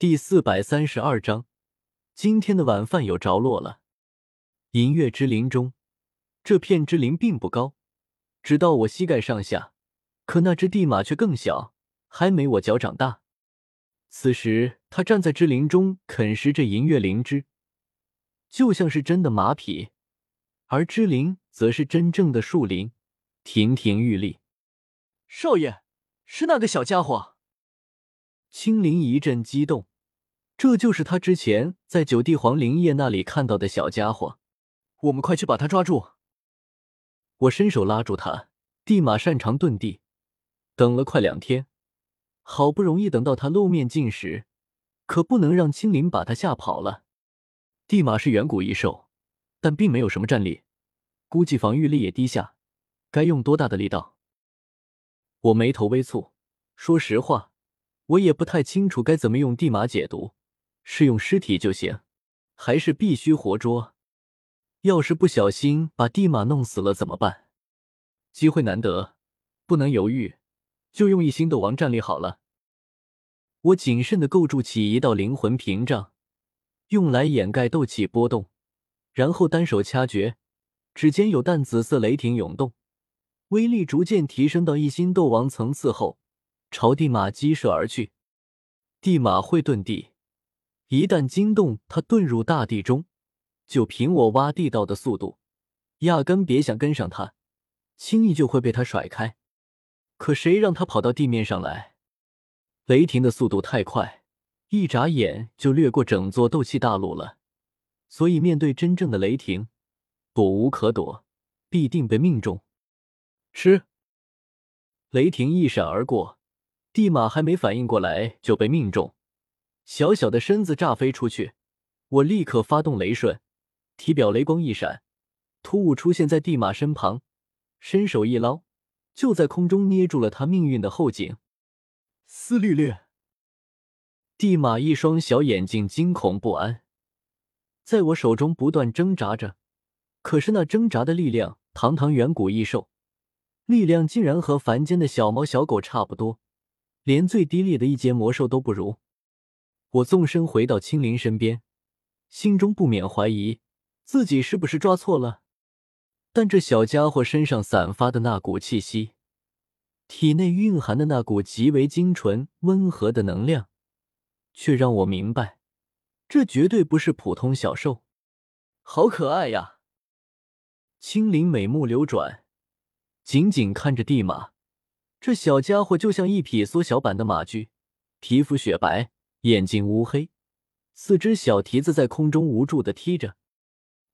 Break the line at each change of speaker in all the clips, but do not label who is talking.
第四百三十二章，今天的晚饭有着落了。银月之林中，这片之林并不高，只到我膝盖上下。可那只地马却更小，还没我脚掌大。此时，它站在之林中啃食着银月灵芝，就像是真的马匹，而之林则是真正的树林，亭亭玉立。
少爷，是那个小家伙。
青灵一阵激动，这就是他之前在九地皇灵叶那里看到的小家伙。
我们快去把他抓住！
我伸手拉住他。地马擅长遁地。等了快两天，好不容易等到他露面进食，可不能让青灵把他吓跑了。地马是远古异兽，但并没有什么战力，估计防御力也低下。该用多大的力道？我眉头微蹙。说实话，我也不太清楚该怎么用地马解毒，是用尸体就行，还是必须活捉？要是不小心把地马弄死了怎么办？机会难得，不能犹豫。就用一星斗王战力好了。我谨慎的构筑起一道灵魂屏障，用来掩盖斗气波动，然后单手掐诀，指尖有淡紫色雷霆涌动，威力逐渐提升到一星斗王层次后，朝地马击射而去。地马会遁地，一旦惊动它遁入大地中，就凭我挖地道的速度，压根别想跟上它，轻易就会被它甩开。可谁让他跑到地面上来？雷霆的速度太快，一眨眼就掠过整座斗气大陆了。所以面对真正的雷霆，躲无可躲，必定被命中。吃！雷霆一闪而过，地马还没反应过来就被命中，小小的身子炸飞出去。我立刻发动雷瞬，体表雷光一闪，突兀出现在地马身旁，伸手一捞。就在空中捏住了他命运的后颈，
撕绿略。
地马一双小眼睛惊恐不安，在我手中不断挣扎着。可是那挣扎的力量，堂堂远古异兽，力量竟然和凡间的小猫小狗差不多，连最低劣的一阶魔兽都不如。我纵身回到青灵身边，心中不免怀疑自己是不是抓错了。但这小家伙身上散发的那股气息，体内蕴含的那股极为精纯温和的能量，却让我明白，这绝对不是普通小兽。好可爱呀！青灵美目流转，紧紧看着地马。这小家伙就像一匹缩小版的马驹，皮肤雪白，眼睛乌黑，四只小蹄子在空中无助的踢着。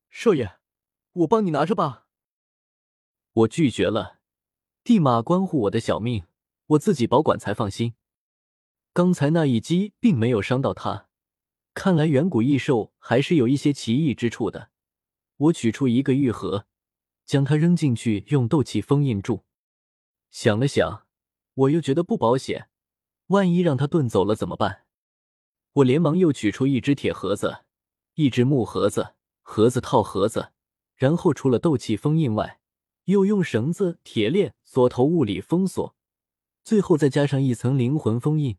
少爷，我帮你拿着吧。
我拒绝了，地马关乎我的小命，我自己保管才放心。刚才那一击并没有伤到他，看来远古异兽还是有一些奇异之处的。我取出一个玉盒，将它扔进去，用斗气封印住。想了想，我又觉得不保险，万一让它遁走了怎么办？我连忙又取出一只铁盒子，一只木盒子，盒子套盒子，然后除了斗气封印外。又用绳子、铁链锁头物理封锁，最后再加上一层灵魂封印，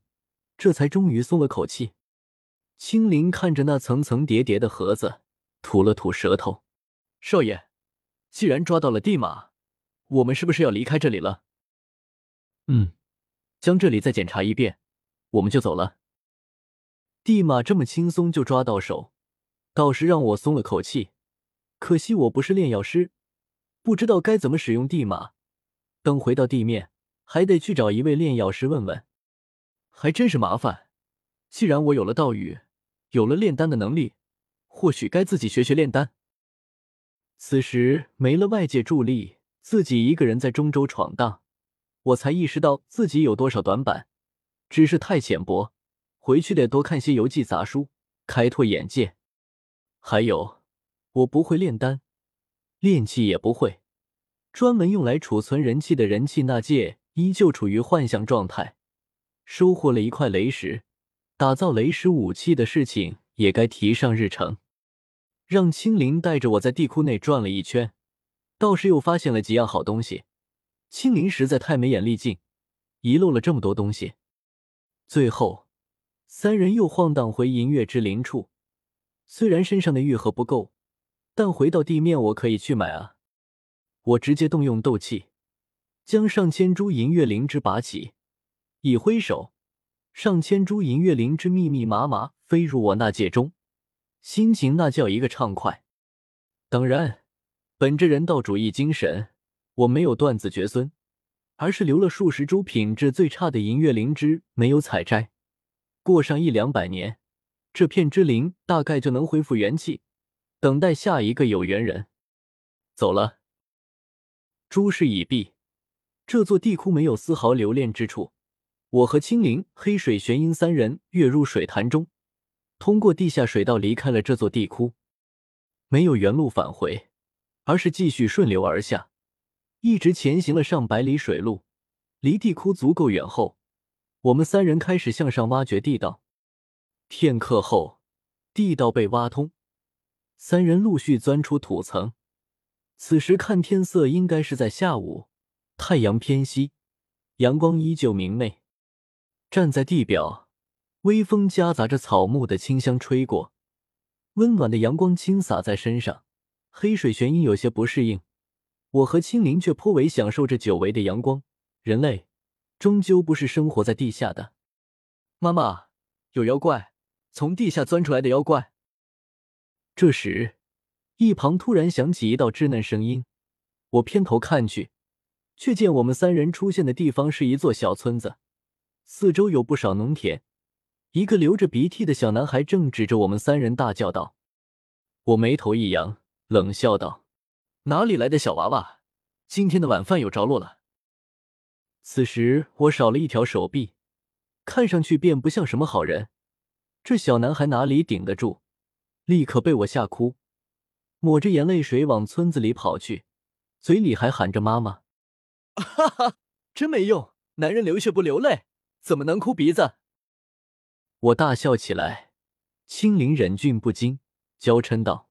这才终于松了口气。青灵看着那层层叠叠的盒子，吐了吐舌头：“
少爷，既然抓到了地马，我们是不是要离开这里了？”“
嗯，将这里再检查一遍，我们就走了。”地马这么轻松就抓到手，倒是让我松了口气。可惜我不是炼药师。不知道该怎么使用地马，等回到地面，还得去找一位炼药师问问，
还真是麻烦。既然我有了道语，有了炼丹的能力，或许该自己学学炼丹。
此时没了外界助力，自己一个人在中州闯荡，我才意识到自己有多少短板，知识太浅薄，回去得多看些游记杂书，开拓眼界。还有，我不会炼丹。炼气也不会，专门用来储存人气的人气纳戒依旧处于幻象状态。收获了一块雷石，打造雷石武器的事情也该提上日程。让青灵带着我在地库内转了一圈，倒是又发现了几样好东西。青灵实在太没眼力劲，遗漏了这么多东西。最后，三人又晃荡回银月之林处。虽然身上的玉盒不够，但回到地面我可以去买啊！我直接动用斗气，将上千株银月灵芝拔起，一挥手，上千株银月灵芝密密麻麻飞入我那戒中，心情那叫一个畅快。当然，本着人道主义精神，我没有断子绝孙。而是留了数十株品质最差的银月灵芝没有采摘，过上一两百年，这片之灵大概就能恢复元气，等待下一个有缘人。走了，诸事已毕，这座地窟没有丝毫留恋之处。我和青灵、黑水、玄阴三人跃入水潭中，通过地下水道离开了这座地窟，没有原路返回，而是继续顺流而下。一直前行了上百里水路，离地窟足够远后，我们三人开始向上挖掘地道。片刻后，地道被挖通，三人陆续钻出土层。此时看天色，应该是在下午，太阳偏西，阳光依旧明媚。站在地表，微风夹杂着草木的清香吹过，温暖的阳光倾洒在身上。黑水玄阴有些不适应。我和青灵却颇为享受这久违的阳光。人类终究不是生活在地下的。妈妈，有妖怪，从地下钻出来的妖怪。这时，一旁突然响起一道稚嫩声音。我偏头看去，却见我们三人出现的地方是一座小村子，四周有不少农田。一个流着鼻涕的小男孩正指着我们三人大叫道：“我眉头一扬，冷笑道。”哪里来的小娃娃？今天的晚饭有着落了。此时我少了一条手臂，看上去便不像什么好人。这小男孩哪里顶得住，立刻被我吓哭，抹着眼泪水往村子里跑去，嘴里还喊着妈妈。哈哈，真没用，男人流血不流泪，怎么能哭鼻子？我大笑起来，青灵忍俊不禁，娇嗔道：“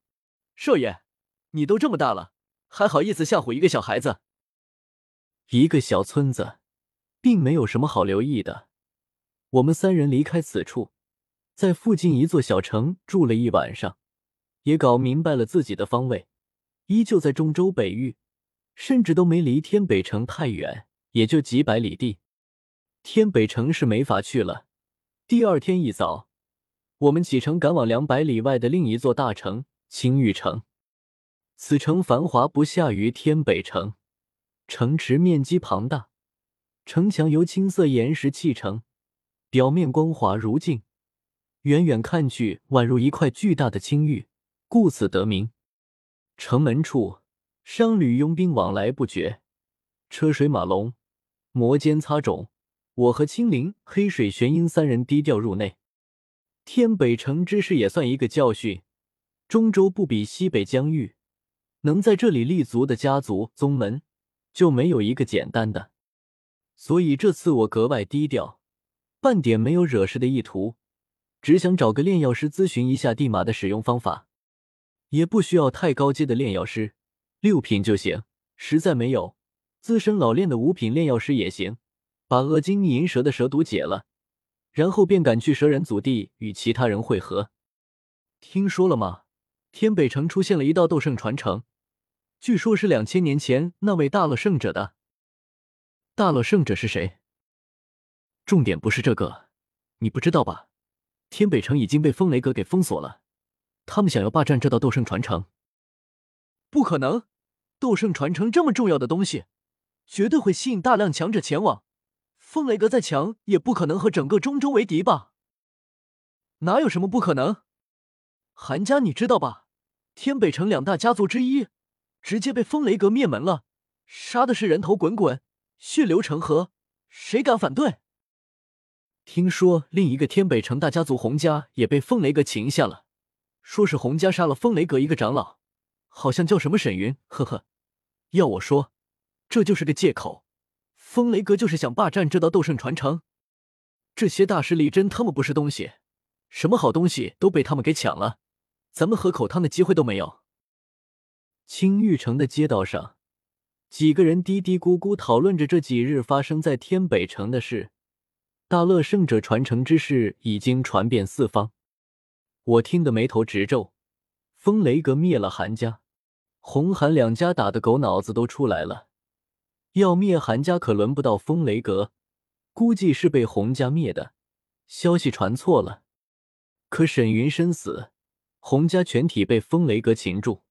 少爷，你都这么大了。”还好意思吓唬一个小孩子？一个小村子，并没有什么好留意的。我们三人离开此处，在附近一座小城住了一晚上，也搞明白了自己的方位，依旧在中州北域，甚至都没离天北城太远，也就几百里地。天北城是没法去了。第二天一早，我们启程赶往两百里外的另一座大城青玉城。此城繁华不下于天北城，城池面积庞大，城墙由青色岩石砌成，表面光滑如镜，远远看去宛如一块巨大的青玉，故此得名。城门处商旅佣兵往来不绝，车水马龙，摩肩擦踵。我和青灵、黑水玄阴三人低调入内。天北城之事也算一个教训，中州不比西北疆域。能在这里立足的家族宗门，就没有一个简单的。所以这次我格外低调，半点没有惹事的意图，只想找个炼药师咨询一下地马的使用方法，也不需要太高阶的炼药师，六品就行。实在没有，资深老练的五品炼药师也行。把恶金银蛇的蛇毒解了，然后便赶去蛇人祖地与其他人会合。听说了吗？天北城出现了一道斗圣传承。据说，是两千年前那位大乐圣者的。大乐圣者是谁？重点不是这个，你不知道吧？天北城已经被风雷阁给封锁了，他们想要霸占这道斗圣传承。不可能，斗圣传承这么重要的东西，绝对会吸引大量强者前往。风雷阁再强，也不可能和整个中州为敌吧？哪有什么不可能？韩家，你知道吧？天北城两大家族之一。直接被风雷阁灭门了，杀的是人头滚滚，血流成河，谁敢反对？听说另一个天北城大家族洪家也被风雷阁擒下了，说是洪家杀了风雷阁一个长老，好像叫什么沈云。呵呵，要我说，这就是个借口。风雷阁就是想霸占这道斗圣传承，这些大势力真他妈不是东西，什么好东西都被他们给抢了，咱们喝口汤的机会都没有。青玉城的街道上，几个人嘀嘀咕咕讨论着这几日发生在天北城的事。大乐圣者传承之事已经传遍四方。我听得眉头直皱。风雷阁灭了韩家，红韩两家打的狗脑子都出来了。要灭韩家，可轮不到风雷阁，估计是被洪家灭的。消息传错了。可沈云深死，洪家全体被风雷阁擒住。